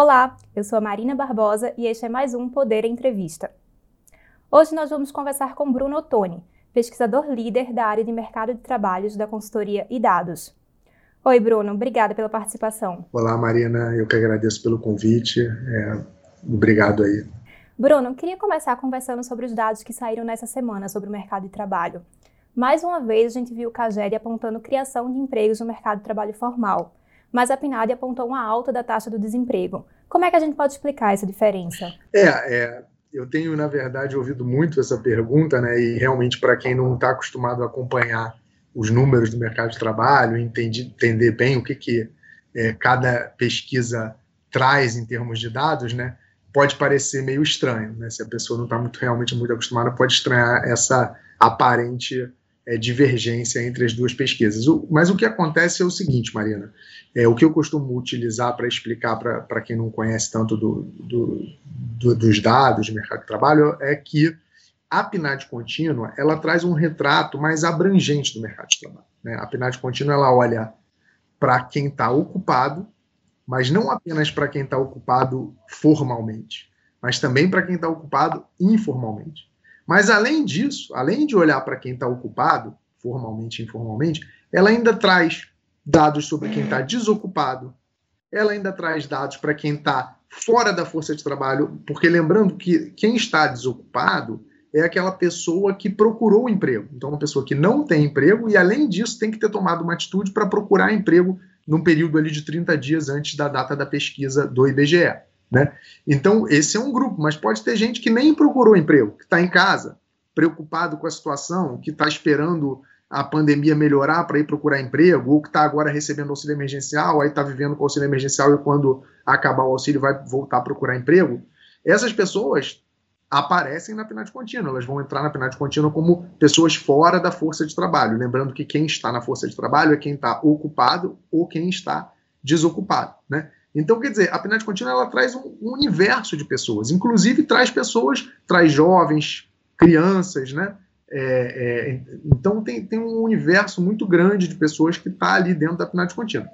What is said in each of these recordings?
Olá, eu sou a Marina Barbosa e este é mais um Poder Entrevista. Hoje nós vamos conversar com Bruno Ottoni, pesquisador líder da área de mercado de trabalhos da consultoria e dados. Oi, Bruno, obrigada pela participação. Olá, Marina, eu que agradeço pelo convite. É, obrigado aí. Bruno, queria começar conversando sobre os dados que saíram nessa semana sobre o mercado de trabalho. Mais uma vez, a gente viu o CAGED apontando criação de empregos no mercado de trabalho formal, mas a PNAD apontou uma alta da taxa do desemprego. Como é que a gente pode explicar essa diferença? É, é eu tenho, na verdade, ouvido muito essa pergunta, né? E realmente, para quem não está acostumado a acompanhar os números do mercado de trabalho, entender, entender bem o que, que é, cada pesquisa traz em termos de dados, né? Pode parecer meio estranho, né? Se a pessoa não está muito, realmente muito acostumada, pode estranhar essa aparente é, divergência entre as duas pesquisas. O, mas o que acontece é o seguinte, Marina, é, o que eu costumo utilizar para explicar para quem não conhece tanto do, do, do, dos dados de mercado de trabalho é que a PNAD contínua ela traz um retrato mais abrangente do mercado de trabalho. Né? A PNAD contínua ela olha para quem está ocupado, mas não apenas para quem está ocupado formalmente, mas também para quem está ocupado informalmente. Mas além disso, além de olhar para quem está ocupado, formalmente e informalmente, ela ainda traz dados sobre quem está desocupado, ela ainda traz dados para quem está fora da força de trabalho, porque lembrando que quem está desocupado é aquela pessoa que procurou emprego. Então, uma pessoa que não tem emprego e, além disso, tem que ter tomado uma atitude para procurar emprego num período ali de 30 dias antes da data da pesquisa do IBGE. Né? Então, esse é um grupo, mas pode ter gente que nem procurou emprego, que está em casa, preocupado com a situação, que está esperando a pandemia melhorar para ir procurar emprego, ou que está agora recebendo auxílio emergencial, aí está vivendo com auxílio emergencial e quando acabar o auxílio vai voltar a procurar emprego. Essas pessoas aparecem na PNAD contínua, elas vão entrar na PNAD contínua como pessoas fora da força de trabalho. Lembrando que quem está na força de trabalho é quem está ocupado ou quem está desocupado. Né? Então, quer dizer, a PNAD contínua ela traz um, universo de pessoas, inclusive traz pessoas, traz jovens, crianças, né? É, é, então tem, tem um universo muito grande de pessoas que está ali dentro da PNAD contínua.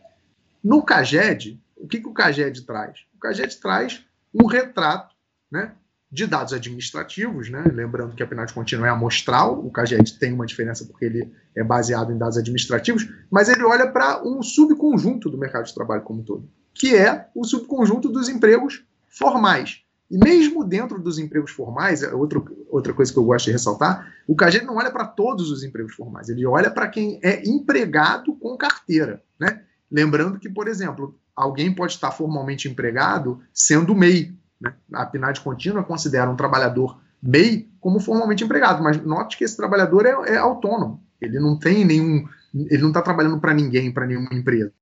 No CAGED, o que, que o CAGED traz? O CAGED traz um retrato né, de dados administrativos, né? lembrando que a PNAD contínua é amostral, o CAGED tem uma diferença porque ele é baseado em dados administrativos, mas ele olha para um subconjunto do mercado de trabalho como um todo que é o subconjunto dos empregos formais. E mesmo dentro dos empregos formais, é outro, outra coisa que eu gosto de ressaltar, o CAGED não olha para todos os empregos formais, ele olha para quem é empregado com carteira. Né? Lembrando que, por exemplo, alguém pode estar formalmente empregado sendo MEI. Né? A PNAD contínua considera um trabalhador MEI como formalmente empregado, mas note que esse trabalhador é, é autônomo, ele não tem nenhum. Ele não está trabalhando para ninguém, para nenhuma empresa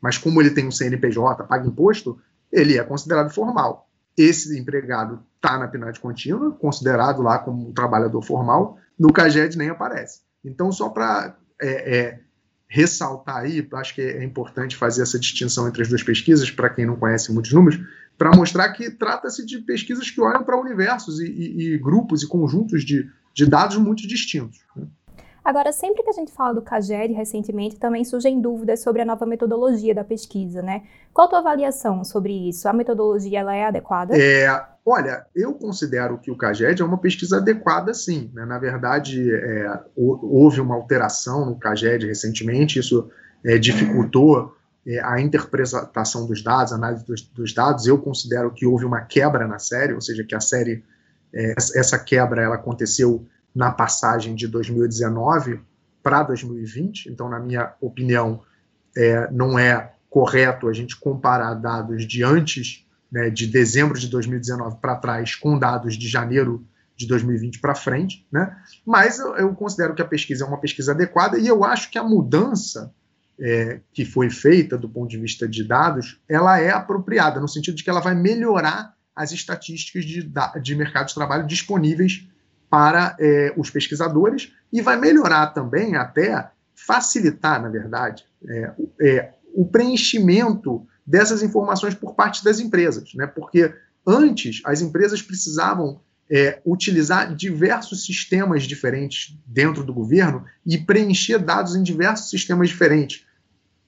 mas como ele tem um CNPJ, paga imposto, ele é considerado formal. Esse empregado está na PNAD contínua, considerado lá como um trabalhador formal, no CAGED nem aparece. Então, só para é, é, ressaltar aí, acho que é importante fazer essa distinção entre as duas pesquisas, para quem não conhece muitos números, para mostrar que trata-se de pesquisas que olham para universos e, e, e, grupos e conjuntos de, de dados muito distintos. Né? Agora, sempre que a gente fala do CAGED recentemente, também surgem dúvidas sobre a nova metodologia da pesquisa, né? Qual a tua avaliação sobre isso? A metodologia ela é adequada? É, olha, eu considero que o CAGED é uma pesquisa adequada, sim. Né? Na verdade, é, houve uma alteração no CAGED recentemente, isso é, dificultou é, a interpretação dos dados, a análise dos, dos, dados. Eu considero que houve uma quebra na série, ou seja, que a série, é, essa quebra ela aconteceu na passagem de 2019 para 2020. Então, na minha opinião, é, não é correto a gente comparar dados de antes, né, de dezembro de 2019 para trás, com dados de janeiro de 2020 para frente, né? Mas eu, eu, considero que a pesquisa é uma pesquisa adequada e eu acho que a mudança é, que foi feita do ponto de vista de dados, ela é apropriada no sentido de que ela vai melhorar as estatísticas de, de mercado de trabalho disponíveis para é, os pesquisadores e vai melhorar também, até facilitar, na verdade, é, é, o preenchimento dessas informações por parte das empresas, né? Porque antes as empresas precisavam é, utilizar diversos sistemas diferentes dentro do governo e preencher dados em diversos sistemas diferentes.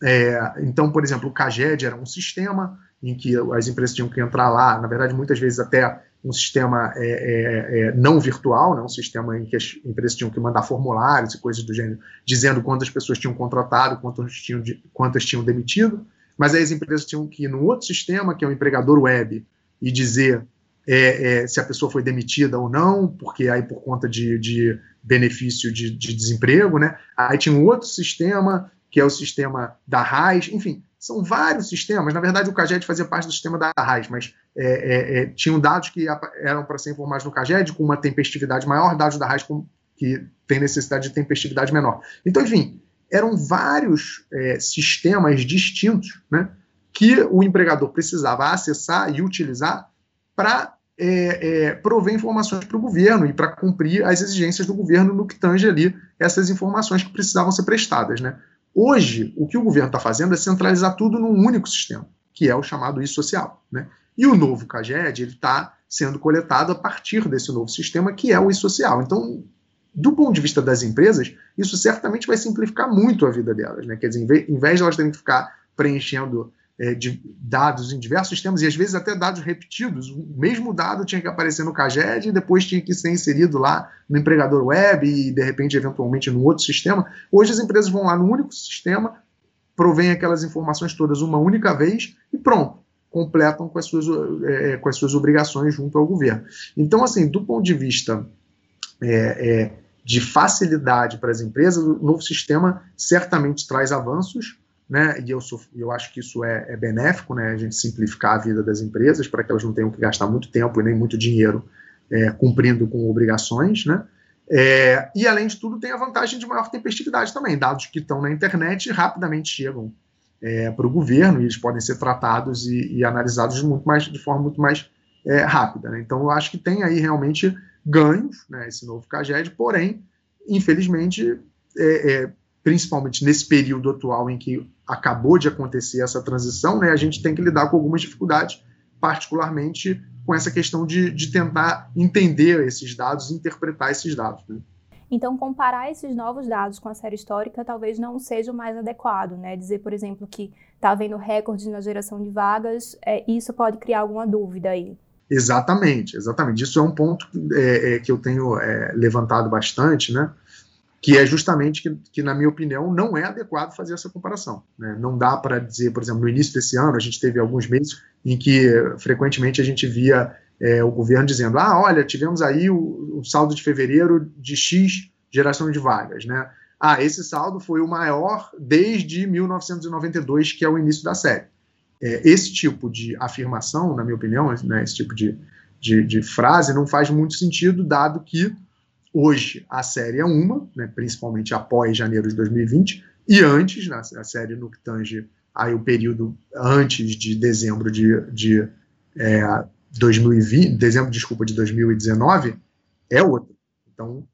É, então, por exemplo, o CAGED era um sistema em que as empresas tinham que entrar lá, na verdade, muitas vezes até um sistema é, é, é, não virtual, né, um sistema em que as empresas tinham que mandar formulários e coisas do gênero, dizendo quantas pessoas tinham contratado, quantas tinham, quantas tinham demitido, mas aí as empresas tinham que ir num outro sistema, que é o empregador web, e dizer é, é, se a pessoa foi demitida ou não, porque aí por conta de, de benefício de, de, desemprego, né? Aí tinha um outro sistema, que é o sistema da RAIS, enfim, são vários sistemas. Na verdade, o CAGED fazia parte do sistema da RAIS, mas é, é, é tinham dados que eram para ser informados no CAGED com uma tempestividade maior, dados da RAIS com, que tem necessidade de tempestividade menor. Então, enfim, eram vários é, sistemas distintos, né? Que o empregador precisava acessar e utilizar para é, é, prover informações para o governo e para cumprir as exigências do governo no que tange ali essas informações que precisavam ser prestadas. Né? Hoje, o que o governo está fazendo é centralizar tudo num único sistema, que é o chamado e-social. Né? E o novo CAGED está sendo coletado a partir desse novo sistema, que é o e-social. Então, do ponto de vista das empresas, isso certamente vai simplificar muito a vida delas. Né? Quer dizer, em vez de elas terem que ficar preenchendo é, de dados em diversos sistemas, e às vezes até dados repetidos. O mesmo dado tinha que aparecer no CAGED e depois tinha que ser inserido lá no empregador web e, de repente, eventualmente, no outro sistema. Hoje as empresas vão lá no único sistema, provém aquelas informações todas uma única vez e pronto, completam com as suas, é, com as suas obrigações junto ao governo. Então, assim, do ponto de vista é, é de facilidade para as empresas, o novo sistema certamente traz avanços, né? E eu, sou, eu acho que isso é, é, benéfico, né? A gente simplificar a vida das empresas para que elas não tenham que gastar muito tempo e nem muito dinheiro é, cumprindo com obrigações, né? É, e além de tudo, tem a vantagem de maior tempestividade também. Dados que estão na internet rapidamente chegam é, para o governo e eles podem ser tratados e, e, analisados muito mais, de forma muito mais é, rápida. Né? Então, eu acho que tem aí realmente ganhos, né, esse novo CAGED, porém, infelizmente, é, é, principalmente nesse período atual em que acabou de acontecer essa transição, né, a gente tem que lidar com algumas dificuldades, particularmente com essa questão de, de tentar entender esses dados interpretar esses dados. Né. Então, comparar esses novos dados com a série histórica talvez não seja o mais adequado, né? Dizer, por exemplo, que está havendo recorde na geração de vagas, é, isso pode criar alguma dúvida aí. Exatamente, exatamente. Isso é um ponto é, é, que eu tenho é, levantado bastante, né? Que é justamente que, que, na minha opinião, não é adequado fazer essa comparação. Né? Não dá para dizer, por exemplo, no início desse ano, a gente teve alguns meses em que frequentemente a gente via é, o governo dizendo: ah, olha, tivemos aí o, o, saldo de fevereiro de X geração de vagas. Né? Ah, esse saldo foi o maior desde 1992, que é o início da série. É, esse tipo de afirmação, na minha opinião, né, esse tipo de, de, de frase não faz muito sentido, dado que Hoje a série é uma, né, principalmente após janeiro de 2020, e antes, na, a série no que tange aí o período antes de dezembro de, de é, 2020, dezembro, desculpa, de 2019, é outra. Então,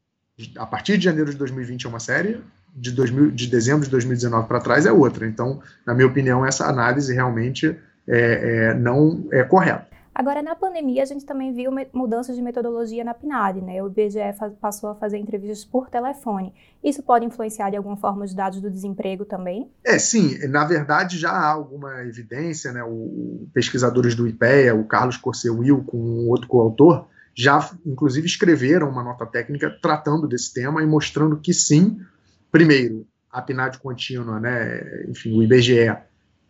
a partir de janeiro de 2020 é uma série, de, 2000, de dezembro de 2019 para trás é outra. Então, na minha opinião, essa análise realmente é, é, não é correta. Agora, na pandemia, a gente também viu mudanças de metodologia na PNAD, né? O IBGE passou a fazer entrevistas por telefone. Isso pode influenciar de alguma forma os dados do desemprego também? É, sim. Na verdade, já há alguma evidência, né? O, pesquisadores do IPEA, o Carlos Corseuil, com um outro coautor, já, inclusive, escreveram uma nota técnica tratando desse tema e mostrando que sim, primeiro, a PNAD contínua, né? Enfim, o IBGE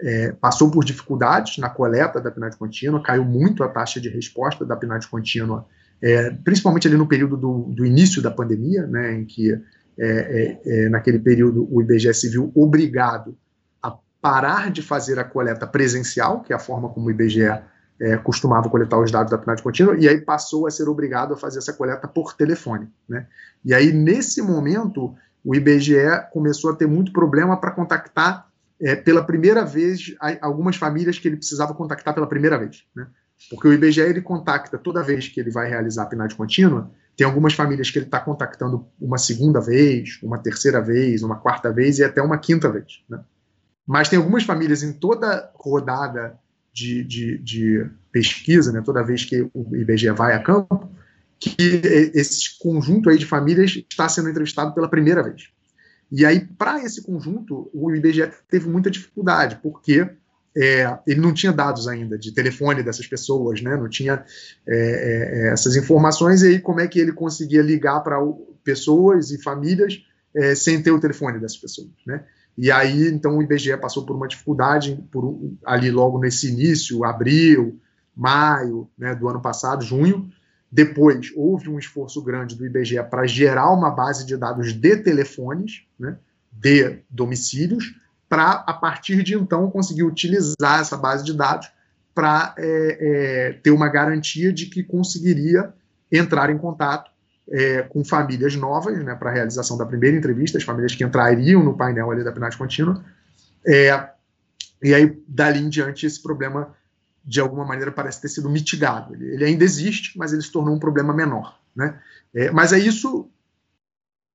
é, passou por dificuldades na coleta da PNAD contínua, caiu muito a taxa de resposta da PNAD contínua, é, principalmente ali no período do, do, início da pandemia, né, em que é, é, é naquele período o IBGE se viu obrigado a parar de fazer a coleta presencial, que é a forma como o IBGE é, costumava coletar os dados da PNAD contínua, e aí passou a ser obrigado a fazer essa coleta por telefone. Né? E aí, nesse momento, o IBGE começou a ter muito problema para contactar é, pela primeira vez algumas famílias que ele precisava contactar pela primeira vez. Né? Porque o IBGE ele contacta toda vez que ele vai realizar a PNAD contínua, tem algumas famílias que ele está contactando uma segunda vez, uma terceira vez, uma quarta vez e até uma quinta vez. Né? Mas tem algumas famílias em toda rodada de, de, de pesquisa, né, toda vez que o IBGE vai a campo, que esse conjunto aí de famílias está sendo entrevistado pela primeira vez. E aí, para esse conjunto, o IBGE teve muita dificuldade, porque é, ele não tinha dados ainda de telefone dessas pessoas, né? não tinha é, é, é essas informações, e aí como é que ele conseguia ligar para pessoas e famílias é, sem ter o telefone dessas pessoas. Né? E aí, então, o IBGE passou por uma dificuldade por, ali logo nesse início, abril, maio né, do ano passado, junho. Depois, houve um esforço grande do IBGE para gerar uma base de dados de telefones, né, de domicílios, para, a partir de então, conseguir utilizar essa base de dados para é, é, ter uma garantia de que conseguiria entrar em contato é, com famílias novas, né, para a realização da primeira entrevista, as famílias que entrariam no painel ali da PNAD contínua. É, e aí, dali em diante, esse problema, de alguma maneira, parece ter sido mitigado. Ele, ainda existe, mas ele se tornou um problema menor. Né? É, mas é isso,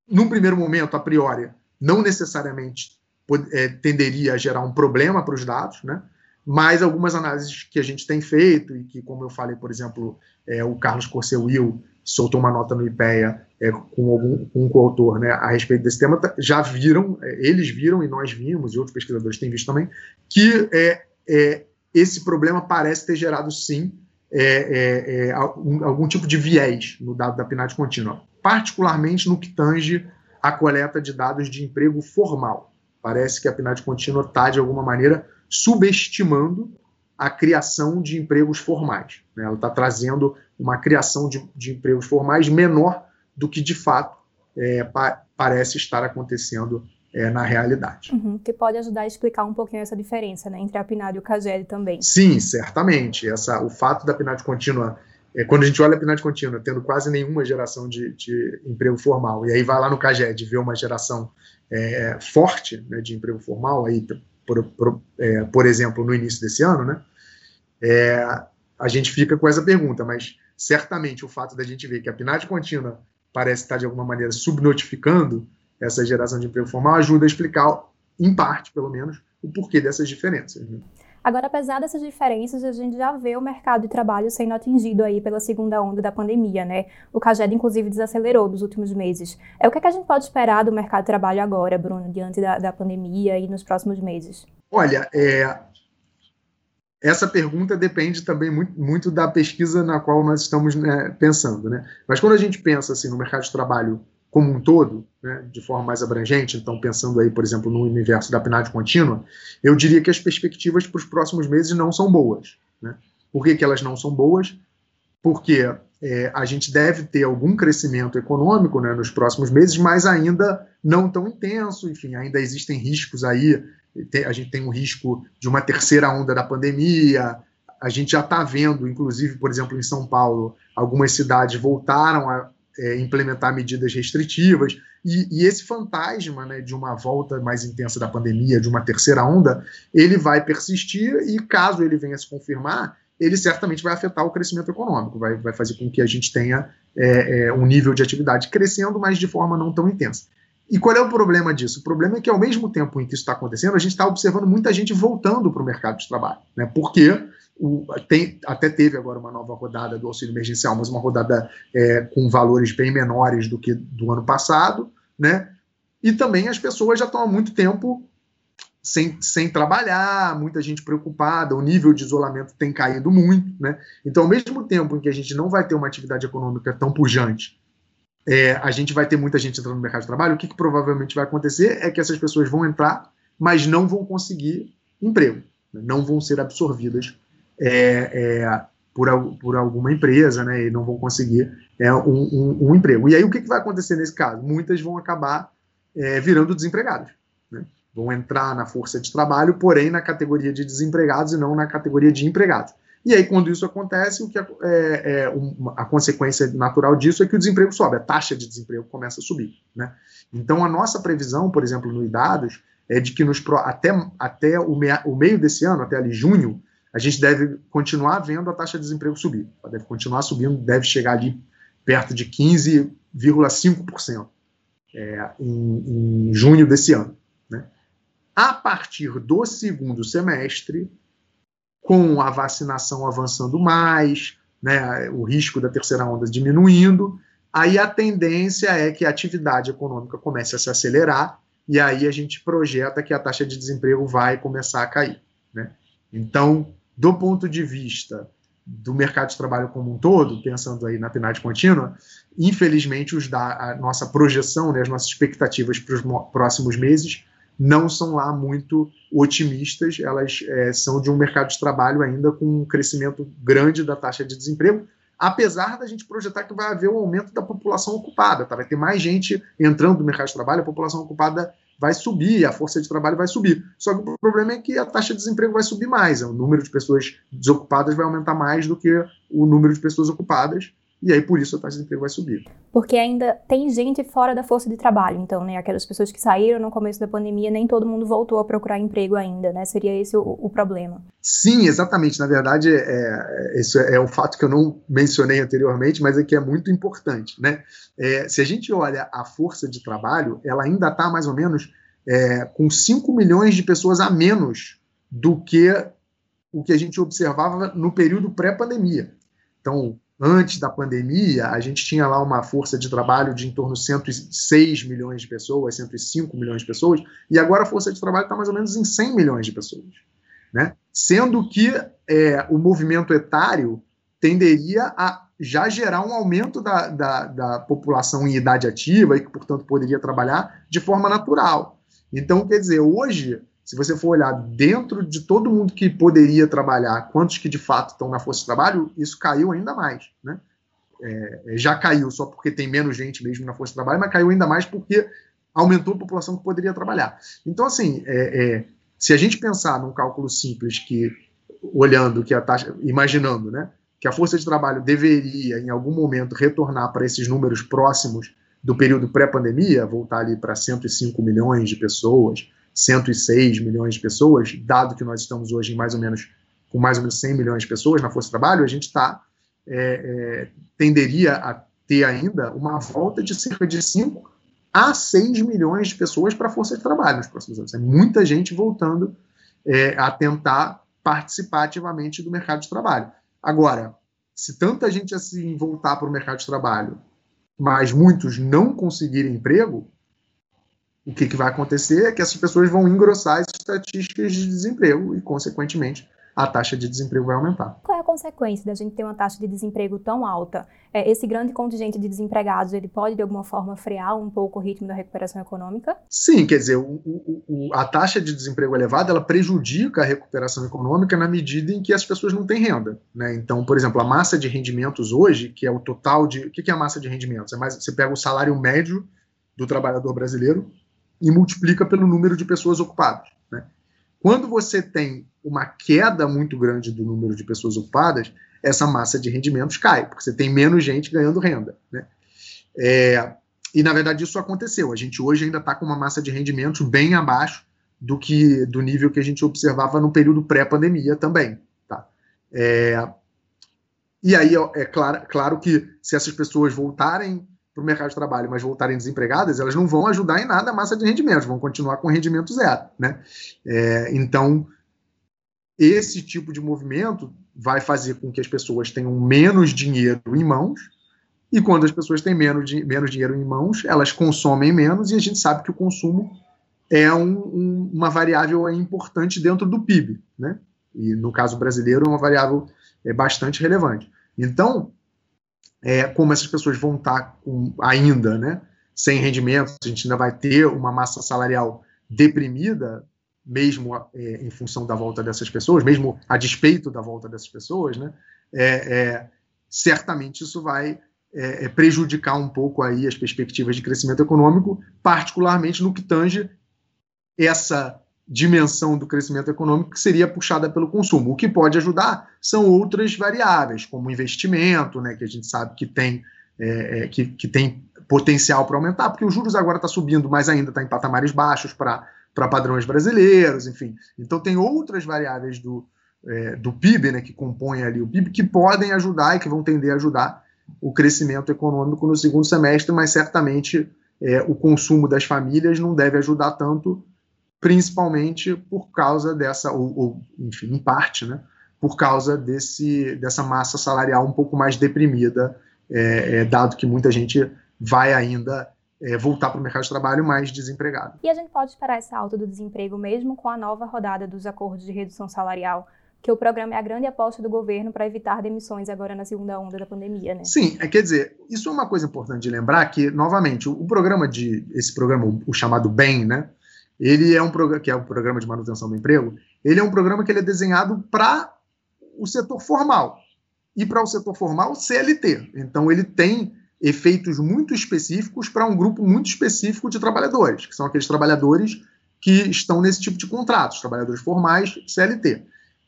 num primeiro momento, a priori, não necessariamente é, tenderia a gerar um problema para os dados, né? mas algumas análises que a gente tem feito, e que, como eu falei, por exemplo, é, o Carlos Corseuil soltou uma nota no IPEA é, com, algum, com um coautor né, a respeito desse tema, já viram, é, eles viram e nós vimos, e outros pesquisadores têm visto também, que é, é esse problema parece ter gerado, sim, é, algum, algum, tipo de viés no dado da PNAD contínua, particularmente no que tange a coleta de dados de emprego formal. Parece que a PNAD contínua está, de alguma maneira, subestimando a criação de empregos formais. Né? Ela está trazendo uma criação de, de, empregos formais menor do que de fato é, pa parece estar acontecendo é, na realidade. Uhum, que pode ajudar a explicar um pouquinho essa diferença né, entre a PNAD e o CAGED também. Sim, certamente. Essa, o fato da PNAD contínua, é, quando a gente olha a PNAD contínua tendo quase nenhuma geração de, de emprego formal, e aí vai lá no CAGED e vê uma geração é, forte né, de emprego formal, aí, por, por, é, por exemplo, no início desse ano, né, é, a gente fica com essa pergunta, mas certamente o fato da gente ver que a PNAD contínua parece estar de alguma maneira subnotificando essa geração de emprego formal ajuda a explicar, em parte pelo menos, o porquê dessas diferenças. Né? Agora, apesar dessas diferenças, a gente já vê o mercado de trabalho sendo atingido aí pela segunda onda da pandemia, né? O CAGED, inclusive, desacelerou nos últimos meses. É o que, é que a gente pode esperar do mercado de trabalho agora, Bruno, diante da, da pandemia e nos próximos meses? Olha, é, essa pergunta depende também muito, muito, da pesquisa na qual nós estamos né, pensando. Né? Mas quando a gente pensa assim, no mercado de trabalho como um todo, né, de forma mais abrangente, então pensando aí, por exemplo, no universo da PNAD contínua, eu diria que as perspectivas para os próximos meses não são boas. Né? Por que, que elas não são boas? Porque é, a gente deve ter algum crescimento econômico né, nos próximos meses, mas ainda não tão intenso, enfim, ainda existem riscos aí a gente tem um risco de uma terceira onda da pandemia. A gente já está vendo, inclusive, por exemplo, em São Paulo, algumas cidades voltaram a é, implementar medidas restritivas. E, e, esse fantasma né, de uma volta mais intensa da pandemia, de uma terceira onda, ele vai persistir e, caso ele venha se confirmar, ele certamente vai afetar o crescimento econômico, vai, vai fazer com que a gente tenha é, é, um nível de atividade crescendo, mas de forma não tão intensa. E qual é o problema disso? O problema é que, ao mesmo tempo em que isso está acontecendo, a gente está observando muita gente voltando para o mercado de trabalho. Né? Porque o, tem, até teve agora uma nova rodada do auxílio emergencial, mas uma rodada é, com valores bem menores do que do ano passado. Né? E também as pessoas já estão há muito tempo sem, sem trabalhar, muita gente preocupada, o nível de isolamento tem caído muito. Né? Então, ao mesmo tempo em que a gente não vai ter uma atividade econômica tão pujante é, a gente vai ter muita gente entrando no mercado de trabalho, o que, que, provavelmente vai acontecer é que essas pessoas vão entrar, mas não vão conseguir emprego, né? não vão ser absorvidas é, é, por, por, alguma empresa, né, e não vão conseguir é, um, um, um, emprego. E aí o que, que, vai acontecer nesse caso? Muitas vão acabar é, virando desempregados. Né? Vão entrar na força de trabalho, porém na categoria de desempregados e não na categoria de empregados. E aí, quando isso acontece, o que é, é, uma, a consequência natural disso é que o desemprego sobe, a taxa de desemprego começa a subir. Né? Então, a nossa previsão, por exemplo, no IDADOS, é de que nos, até, até o, mea, o meio desse ano, até ali junho, a gente deve continuar vendo a taxa de desemprego subir. Ela deve continuar subindo, deve chegar ali perto de 15,5% é, em, em junho desse ano. Né? A partir do segundo semestre, com a vacinação avançando mais, né, o risco da terceira onda diminuindo, aí a tendência é que a atividade econômica comece a se acelerar e aí a gente projeta que a taxa de desemprego vai começar a cair. Né? Então, do ponto de vista do mercado de trabalho como um todo, pensando aí na PNAD contínua, infelizmente os da, a nossa projeção, né, as nossas expectativas para os próximos meses não são lá muito otimistas, elas é, são de um mercado de trabalho ainda com um crescimento grande da taxa de desemprego, apesar da gente projetar que vai haver um aumento da população ocupada, tá? vai ter mais gente entrando no mercado de trabalho, a população ocupada vai subir, a força de trabalho vai subir. Só que o problema é que a taxa de desemprego vai subir mais, o número de pessoas desocupadas vai aumentar mais do que o número de pessoas ocupadas, e aí por isso a taxa de desemprego vai subir. Porque ainda tem gente fora da força de trabalho, então, né, aquelas pessoas que saíram no começo da pandemia, nem todo mundo voltou a procurar emprego ainda, né, seria esse o, o problema. Sim, exatamente, na verdade, é, isso é um fato que eu não mencionei anteriormente, mas é que é muito importante, né, é, se a gente olha a força de trabalho, ela ainda está mais ou menos é, com 5 milhões de pessoas a menos do que o que a gente observava no período pré-pandemia. Então, antes da pandemia, a gente tinha lá uma força de trabalho de em torno de 106 milhões de pessoas, 105 milhões de pessoas, e agora a força de trabalho está mais ou menos em 100 milhões de pessoas. Né? Sendo que é, o movimento etário tenderia a já gerar um aumento da, da, da população em idade ativa e que, portanto, poderia trabalhar de forma natural. Então, quer dizer, hoje se você for olhar dentro de todo mundo que poderia trabalhar, quantos que de fato estão na força de trabalho, isso caiu ainda mais. Né? É, é, já caiu só porque tem menos gente mesmo na força de trabalho, mas caiu ainda mais porque aumentou a população que poderia trabalhar. Então, assim, é, é, se a gente pensar num cálculo simples que, olhando que a taxa, imaginando, né, que a força de trabalho deveria, em algum momento, retornar para esses números próximos do período pré-pandemia, voltar ali para 105 milhões de pessoas, 106 milhões de pessoas, dado que nós estamos hoje em mais ou menos com mais ou menos 100 milhões de pessoas na força de trabalho, a gente está é, é, tenderia a ter ainda uma volta de cerca de 5 a 6 milhões de pessoas para a força de trabalho nos próximos anos. É muita gente voltando é, a tentar participar ativamente do mercado de trabalho. Agora, se tanta gente assim voltar para o mercado de trabalho, mas muitos não conseguirem emprego, o que, que vai acontecer é que essas pessoas vão engrossar as estatísticas de desemprego e, consequentemente, a taxa de desemprego vai aumentar. Qual é a consequência da gente ter uma taxa de desemprego tão alta? É, esse grande contingente de desempregados, ele pode, de alguma forma, frear um pouco o ritmo da recuperação econômica? Sim, quer dizer, o, o, a taxa de desemprego elevada, ela prejudica a recuperação econômica na medida em que as pessoas não têm renda. Né? Então, por exemplo, a massa de rendimentos hoje, que é o total de... O que é a massa de rendimentos? É mais, você pega o salário médio do trabalhador brasileiro e multiplica pelo número de pessoas ocupadas. Né? Quando você tem uma queda muito grande do número de pessoas ocupadas, essa massa de rendimentos cai, porque você tem menos gente ganhando renda. Né? É, e, na verdade, isso aconteceu. A gente hoje ainda está com uma massa de rendimentos bem abaixo do que do nível que a gente observava no período pré-pandemia também. Tá? É, e aí é claro, claro que se essas pessoas voltarem para o mercado de trabalho, mas voltarem desempregadas, elas não vão ajudar em nada a massa de rendimentos, vão continuar com rendimento zero. Né? É, então, esse tipo de movimento vai fazer com que as pessoas tenham menos dinheiro em mãos, e quando as pessoas têm menos, menos dinheiro em mãos, elas consomem menos, e a gente sabe que o consumo é um, um, uma variável importante dentro do PIB. Né? E no caso brasileiro, é uma variável é, bastante relevante. Então, é, como essas pessoas vão estar com, ainda né, sem rendimento, a gente ainda vai ter uma massa salarial deprimida, mesmo é, em função da volta dessas pessoas, mesmo a despeito da volta dessas pessoas, né, é, é certamente isso vai é, é, prejudicar um pouco aí as perspectivas de crescimento econômico, particularmente no que tange essa dimensão do crescimento econômico que seria puxada pelo consumo. O que pode ajudar são outras variáveis, como investimento, né, que a gente sabe que tem, é, é que, que tem potencial para aumentar, porque os juros agora está subindo, mas ainda está em patamares baixos para padrões brasileiros, enfim. Então tem outras variáveis do, é, do PIB, né, que compõem ali o PIB, que podem ajudar e que vão tender a ajudar o crescimento econômico no segundo semestre, mas certamente é, o consumo das famílias não deve ajudar tanto principalmente por causa dessa, ou, ou, enfim, em parte, né, por causa desse, dessa massa salarial um pouco mais deprimida, é, é, dado que muita gente vai ainda é, voltar para o mercado de trabalho mais desempregado. E a gente pode esperar essa alta do desemprego mesmo com a nova rodada dos acordos de redução salarial? que o programa é a grande aposta do governo para evitar demissões agora na segunda onda da pandemia, né? Sim, é, quer dizer, isso é uma coisa importante de lembrar que, novamente, o, o programa de, esse programa, o, o, chamado BEM, né, ele é um programa, que é o Programa de Manutenção do Emprego, ele é um programa que ele é desenhado para o setor formal e para o setor formal CLT. Então, ele tem efeitos muito específicos para um grupo muito específico de trabalhadores, que são aqueles trabalhadores que estão nesse tipo de contratos, trabalhadores formais CLT.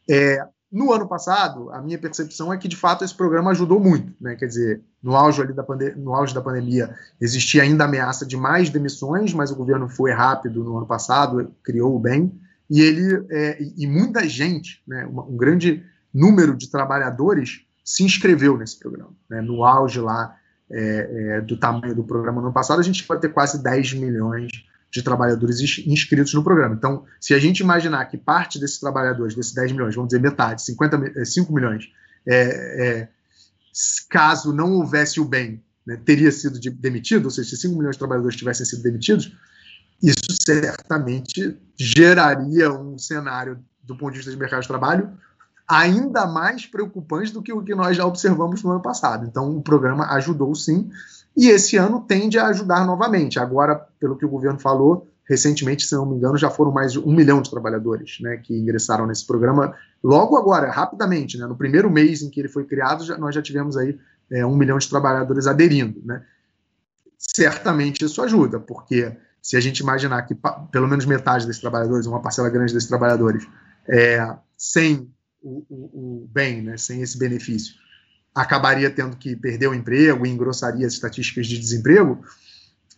É, no ano passado, a minha percepção é que, de fato, esse programa ajudou muito. Né? Quer dizer, no auge, ali da no auge da pandemia, existia ainda a ameaça de mais demissões, mas o governo foi rápido no ano passado, criou o bem, e ele é, e muita gente, né, um grande número de trabalhadores se inscreveu nesse programa. Né? No auge lá é, é, do tamanho do programa no ano passado, a gente vai ter quase 10 milhões de trabalhadores inscritos no programa. Então, se a gente imaginar que parte desses trabalhadores, desses 10 milhões, vamos dizer metade, 50, 5 é, milhões, é, é, caso não houvesse o bem, né, teria sido de, demitido, ou seja, se 5 milhões de trabalhadores tivessem sido demitidos, isso certamente geraria um cenário, do ponto de vista de mercado de trabalho, ainda mais preocupante do que o que nós já observamos no ano passado. Então, o programa ajudou sim, e esse ano tende a ajudar novamente. Agora, pelo que o governo falou, recentemente, se não me engano, já foram mais de um milhão de trabalhadores né, que ingressaram nesse programa. Logo agora, rapidamente, né, no primeiro mês em que ele foi criado, já, nós já tivemos aí é, um milhão de trabalhadores aderindo. Né. Certamente isso ajuda, porque se a gente imaginar que pelo menos metade desses trabalhadores, uma parcela grande desses trabalhadores, é, sem o, o, o bem, né, sem esse benefício, acabaria tendo que perder o emprego e engrossaria as estatísticas de desemprego,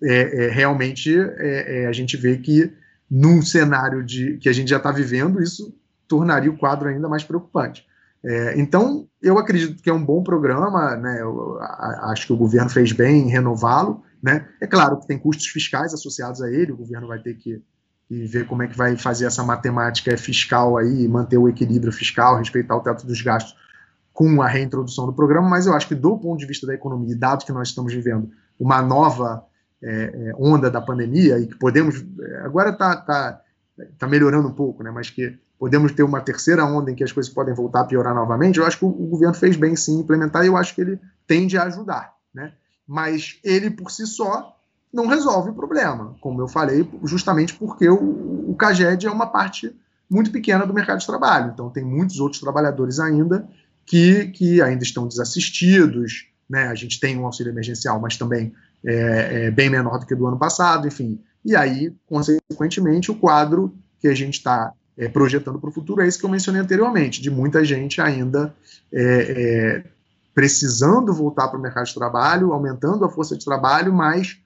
é, é realmente é, é, a gente vê que num cenário de que a gente já está vivendo, isso tornaria o quadro ainda mais preocupante. É, então, eu acredito que é um bom programa, né, eu, a, acho que o governo fez bem em renová-lo. Né? É claro que tem custos fiscais associados a ele, o governo vai ter que, que ver como é que vai fazer essa matemática fiscal aí, manter o equilíbrio fiscal, respeitar o teto dos gastos com a reintrodução do programa, mas eu acho que do ponto de vista da economia, dado que nós estamos vivendo uma nova é, é onda da pandemia e que podemos, é, agora está tá, tá melhorando um pouco, né, mas que podemos ter uma terceira onda em que as coisas podem voltar a piorar novamente, eu acho que o, o governo fez bem sim implementar e eu acho que ele tende a ajudar, né? Mas ele por si só não resolve o problema, como eu falei, justamente porque o, o CAGED é uma parte muito pequena do mercado de trabalho, então tem muitos outros trabalhadores ainda que, que ainda estão desassistidos. Né? A gente tem um auxílio emergencial, mas também é, é bem menor do que do ano passado, enfim. E aí, consequentemente, o quadro que a gente está é, projetando para o futuro é esse que eu mencionei anteriormente, de muita gente ainda é, é precisando voltar para o mercado de trabalho, aumentando a força de trabalho, mas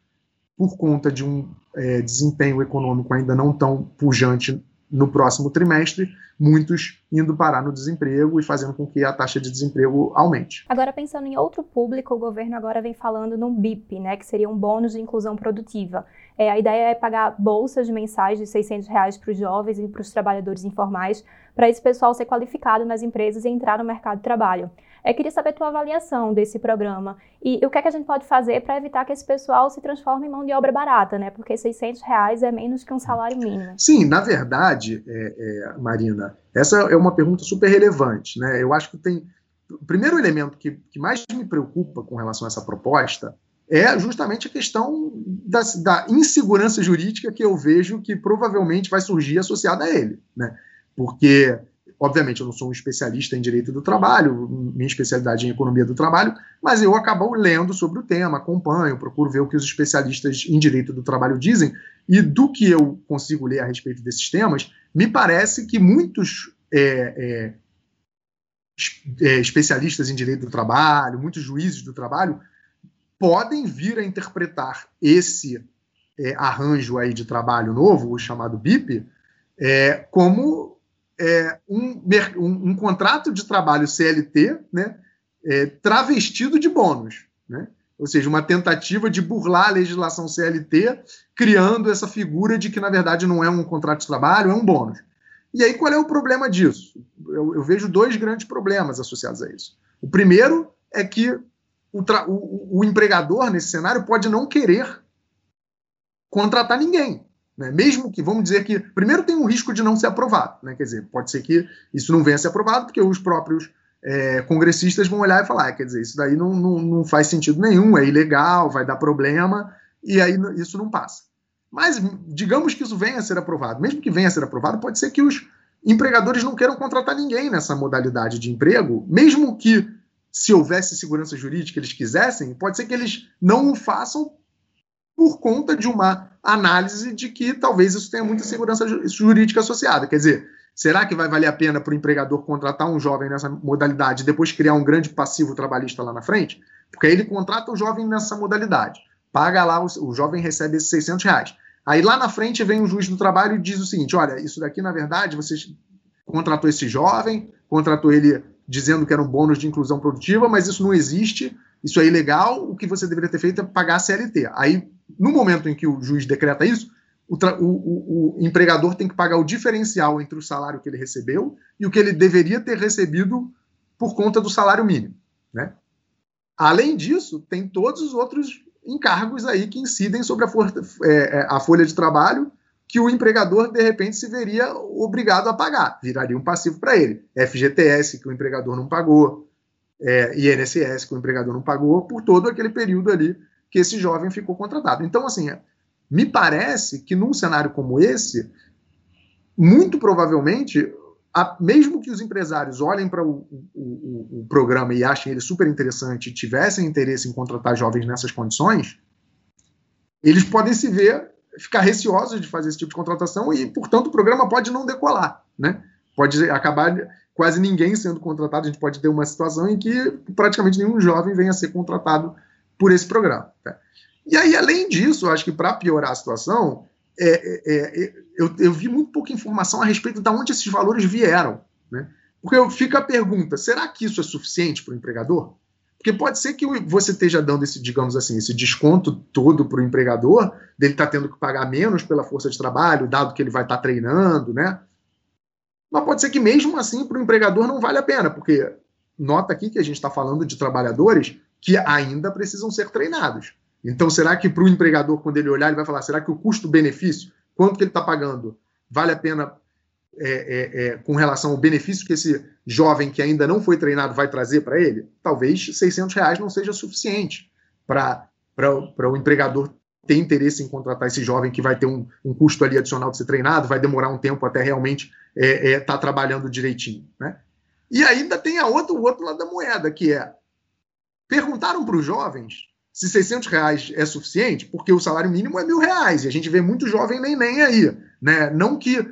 por conta de um é, desempenho econômico ainda não tão pujante no próximo trimestre, muitos indo parar no desemprego e fazendo com que a taxa de desemprego aumente. Agora, pensando em outro público, o governo agora vem falando no BIP, né, que seria um bônus de inclusão produtiva. É, a ideia é pagar bolsas mensais de 600 reais para os jovens e para os trabalhadores informais, para esse pessoal ser qualificado nas empresas e entrar no mercado de trabalho. Eu queria saber a tua avaliação desse programa e, e o que, é que a gente pode fazer para evitar que esse pessoal se transforme em mão de obra barata, né? Porque 600 reais é menos que um salário mínimo. Sim, na verdade, é, é, Marina, essa é uma pergunta super relevante, né? Eu acho que tem o primeiro elemento que, que mais me preocupa com relação a essa proposta é justamente a questão da, da, insegurança jurídica que eu vejo que provavelmente vai surgir associada a ele, né? Porque Obviamente, eu não sou um especialista em direito do trabalho, minha especialidade é em economia do trabalho, mas eu acabo lendo sobre o tema, acompanho, procuro ver o que os especialistas em direito do trabalho dizem, e do que eu consigo ler a respeito desses temas, me parece que muitos é, é, é, especialistas em direito do trabalho, muitos juízes do trabalho, podem vir a interpretar esse é, arranjo aí de trabalho novo, o chamado BIP, é, como é, um, um, um, contrato de trabalho CLT né, é, travestido de bônus. Né? Ou seja, uma tentativa de burlar a legislação CLT, criando essa figura de que, na verdade, não é um contrato de trabalho, é um bônus. E aí, qual é o problema disso? Eu, eu vejo dois grandes problemas associados a isso. O primeiro é que o, o, o empregador, nesse cenário, pode não querer contratar ninguém. Né? Mesmo que, vamos dizer que, primeiro tem um risco de não ser aprovado. Né? Quer dizer, pode ser que isso não venha a ser aprovado, porque os próprios é, congressistas vão olhar e falar: ah, quer dizer, isso daí não, não, não faz sentido nenhum, é ilegal, vai dar problema, e aí isso não passa. Mas digamos que isso venha a ser aprovado. Mesmo que venha a ser aprovado, pode ser que os empregadores não queiram contratar ninguém nessa modalidade de emprego, mesmo que se houvesse segurança jurídica eles quisessem, pode ser que eles não o façam por conta de uma análise de que talvez isso tenha muita segurança jurídica associada. Quer dizer, será que vai valer a pena para o empregador contratar um jovem nessa modalidade e depois criar um grande passivo trabalhista lá na frente? Porque aí ele contrata o jovem nessa modalidade, paga lá, o, jovem recebe esses 600 reais. Aí lá na frente vem um juiz do trabalho e diz o seguinte: olha, isso daqui na verdade você contratou esse jovem, contratou ele dizendo que era um bônus de inclusão produtiva, mas isso não existe, isso é ilegal, o que você deveria ter feito é pagar a CLT. Aí, no momento em que o juiz decreta isso, o, o, o, empregador tem que pagar o diferencial entre o salário que ele recebeu e o que ele deveria ter recebido por conta do salário mínimo. Né? Além disso, tem todos os outros encargos aí que incidem sobre a, é, é, a folha de trabalho que o empregador, de repente, se veria obrigado a pagar. Viraria um passivo para ele. FGTS, que o empregador não pagou, é, INSS, que o empregador não pagou, por todo aquele período ali que esse jovem ficou contratado. Então, assim, me parece que num cenário como esse, muito provavelmente, a, mesmo que os empresários olhem para o, o, o, programa e achem ele super interessante e tivessem interesse em contratar jovens nessas condições, eles podem se ver ficar receosos de fazer esse tipo de contratação e, portanto, o programa pode não decolar, né? Pode acabar quase ninguém sendo contratado. A gente pode ter uma situação em que praticamente nenhum jovem venha a ser contratado por esse programa. Tá? E aí, além disso, acho que para piorar a situação, é, é, é, eu, eu, vi muito pouca informação a respeito de onde esses valores vieram. Né? Porque fica a pergunta: será que isso é suficiente para o empregador? Porque pode ser que você esteja dando esse, digamos assim, esse desconto todo para o empregador, dele estar tá tendo que pagar menos pela força de trabalho, dado que ele vai estar tá treinando, né? Mas pode ser que mesmo assim para o empregador não vale a pena, porque nota aqui que a gente está falando de trabalhadores que ainda precisam ser treinados. Então, será que para o empregador, quando ele olhar, ele vai falar: será que o custo-benefício, quanto que ele está pagando, vale a pena é, é, é, com relação ao benefício que esse jovem que ainda não foi treinado vai trazer para ele, talvez 600 reais não seja suficiente para o empregador ter interesse em contratar esse jovem que vai ter um, um, custo ali adicional de ser treinado, vai demorar um tempo até realmente estar é, é, tá trabalhando direitinho. Né? E ainda tem a outro, o outro lado da moeda, que é perguntaram para os jovens se 600 reais é suficiente, porque o salário mínimo é mil reais, e a gente vê muito jovem nem-nem aí. Né? Não que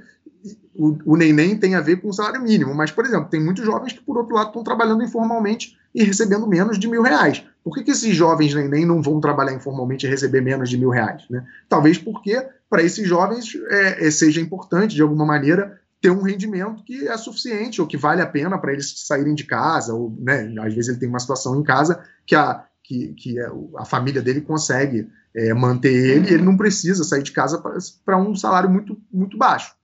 o, o neném tem a ver com o salário mínimo. Mas, por exemplo, tem muitos jovens que, por outro lado, estão trabalhando informalmente e recebendo menos de mil reais. Por que, que esses jovens neném não vão trabalhar informalmente e receber menos de mil reais? Né? Talvez porque, para esses jovens, é, é, seja importante, de alguma maneira, ter um rendimento que é suficiente ou que vale a pena para eles saírem de casa. Ou, né, às vezes ele tem uma situação em casa que a, que, que é a família dele consegue é, manter ele e ele não precisa sair de casa para um salário muito, muito baixo.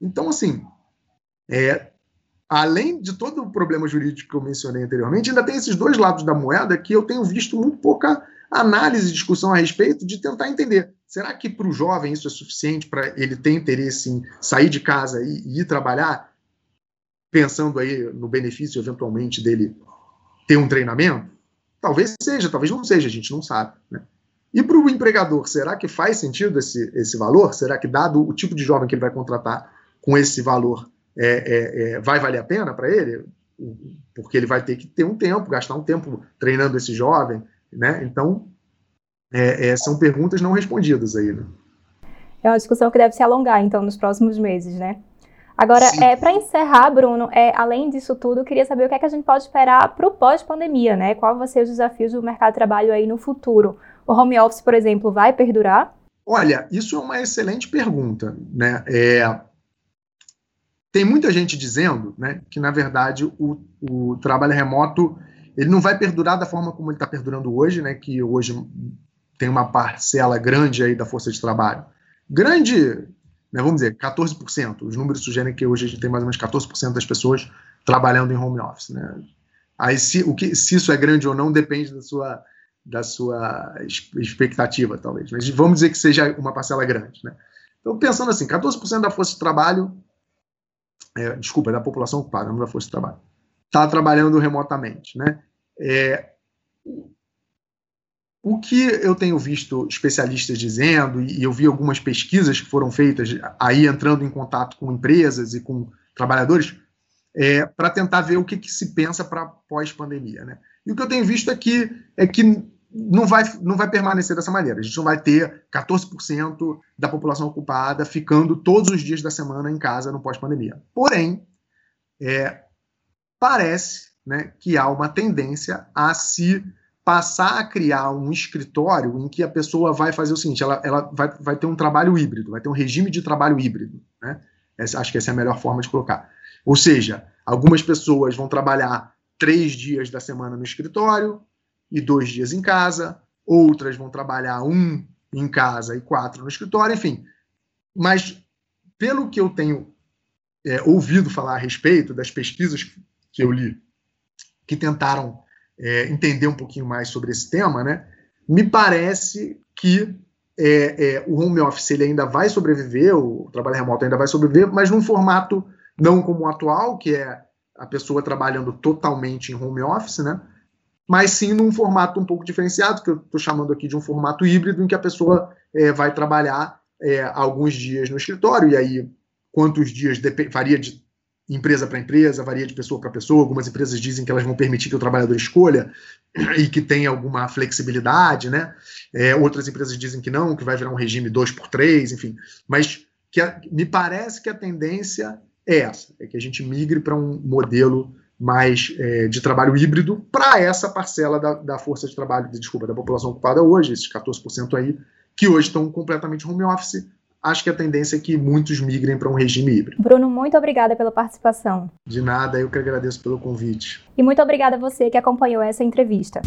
Então, assim, é, além de todo o problema jurídico que eu mencionei anteriormente, ainda tem esses dois lados da moeda que eu tenho visto muito pouca análise e discussão a respeito de tentar entender. Será que para o jovem isso é suficiente para ele ter interesse em sair de casa e, e, ir trabalhar, pensando aí no benefício eventualmente dele ter um treinamento? Talvez seja, talvez não seja, a gente não sabe. Né? E para o empregador, será que faz sentido esse, esse valor? Será que, dado o tipo de jovem que ele vai contratar, com esse valor é, é, é, vai valer a pena para ele? Porque ele vai ter que ter um tempo, gastar um tempo treinando esse jovem, né? Então, é, é, são perguntas não respondidas aí, né? É uma discussão que deve se alongar, então, nos próximos meses, né? Agora, é, para encerrar, Bruno, é, além disso tudo, eu queria saber o que, é que a gente pode esperar para o pós-pandemia, né? Qual vão ser os desafios do mercado de trabalho aí no futuro? O home office, por exemplo, vai perdurar? Olha, isso é uma excelente pergunta, né? É, tem muita gente dizendo né, que, na verdade, o, o trabalho remoto ele não vai perdurar da forma como ele está perdurando hoje, né, que hoje tem uma parcela grande aí da força de trabalho. Grande, né, vamos dizer, 14%. Os números sugerem que hoje a gente tem mais ou menos 14% das pessoas trabalhando em home office. Né? Aí, se, o que, se isso é grande ou não depende da sua, da sua expectativa, talvez. Mas vamos dizer que seja uma parcela grande. Né? Então, pensando assim, 14% da força de trabalho, é, desculpa, da população ocupada, não da força de trabalho, está trabalhando remotamente. Né? É, o que eu tenho visto especialistas dizendo, e eu vi algumas pesquisas que foram feitas aí entrando em contato com empresas e com trabalhadores, é, para tentar ver o que, que se pensa para pós-pandemia. Né? E o que eu tenho visto é que, é que não, vai, não vai permanecer dessa maneira. A gente não vai ter 14% da população ocupada ficando todos os dias da semana em casa no pós-pandemia. Porém, é, parece né, que há uma tendência a se passar a criar um escritório em que a pessoa vai fazer o seguinte: ela, ela vai, vai ter um trabalho híbrido, vai ter um regime de trabalho híbrido. Né? Essa, acho que essa é a melhor forma de colocar. Ou seja, algumas pessoas vão trabalhar três dias da semana no escritório e dois dias em casa, outras vão trabalhar um em casa e quatro no escritório, enfim. Mas, pelo que eu tenho é, ouvido falar a respeito das pesquisas que eu li, que tentaram é, entender um pouquinho mais sobre esse tema, né, me parece que é, é, o home office ele ainda vai sobreviver, o trabalho remoto ainda vai sobreviver, mas num formato não como o atual, que é a pessoa trabalhando totalmente em home office, né? Mas sim num formato um pouco diferenciado, que eu estou chamando aqui de um formato híbrido, em que a pessoa é, vai trabalhar é, alguns dias no escritório, e aí quantos dias varia de empresa para empresa, varia de pessoa para pessoa. Algumas empresas dizem que elas vão permitir que o trabalhador escolha e que tenha alguma flexibilidade, né? É, outras empresas dizem que não, que vai virar um regime 2 por 3 enfim. Mas que a, me parece que a tendência é essa, é que a gente migre para um modelo mais é, de trabalho híbrido para essa parcela da, da, força de trabalho, desculpa, da população ocupada hoje, esses 14% aí, que hoje estão completamente home office, acho que a tendência é que muitos migrem para um regime híbrido. Bruno, muito obrigada pela participação. De nada, eu que agradeço pelo convite. E muito obrigada a você que acompanhou essa entrevista.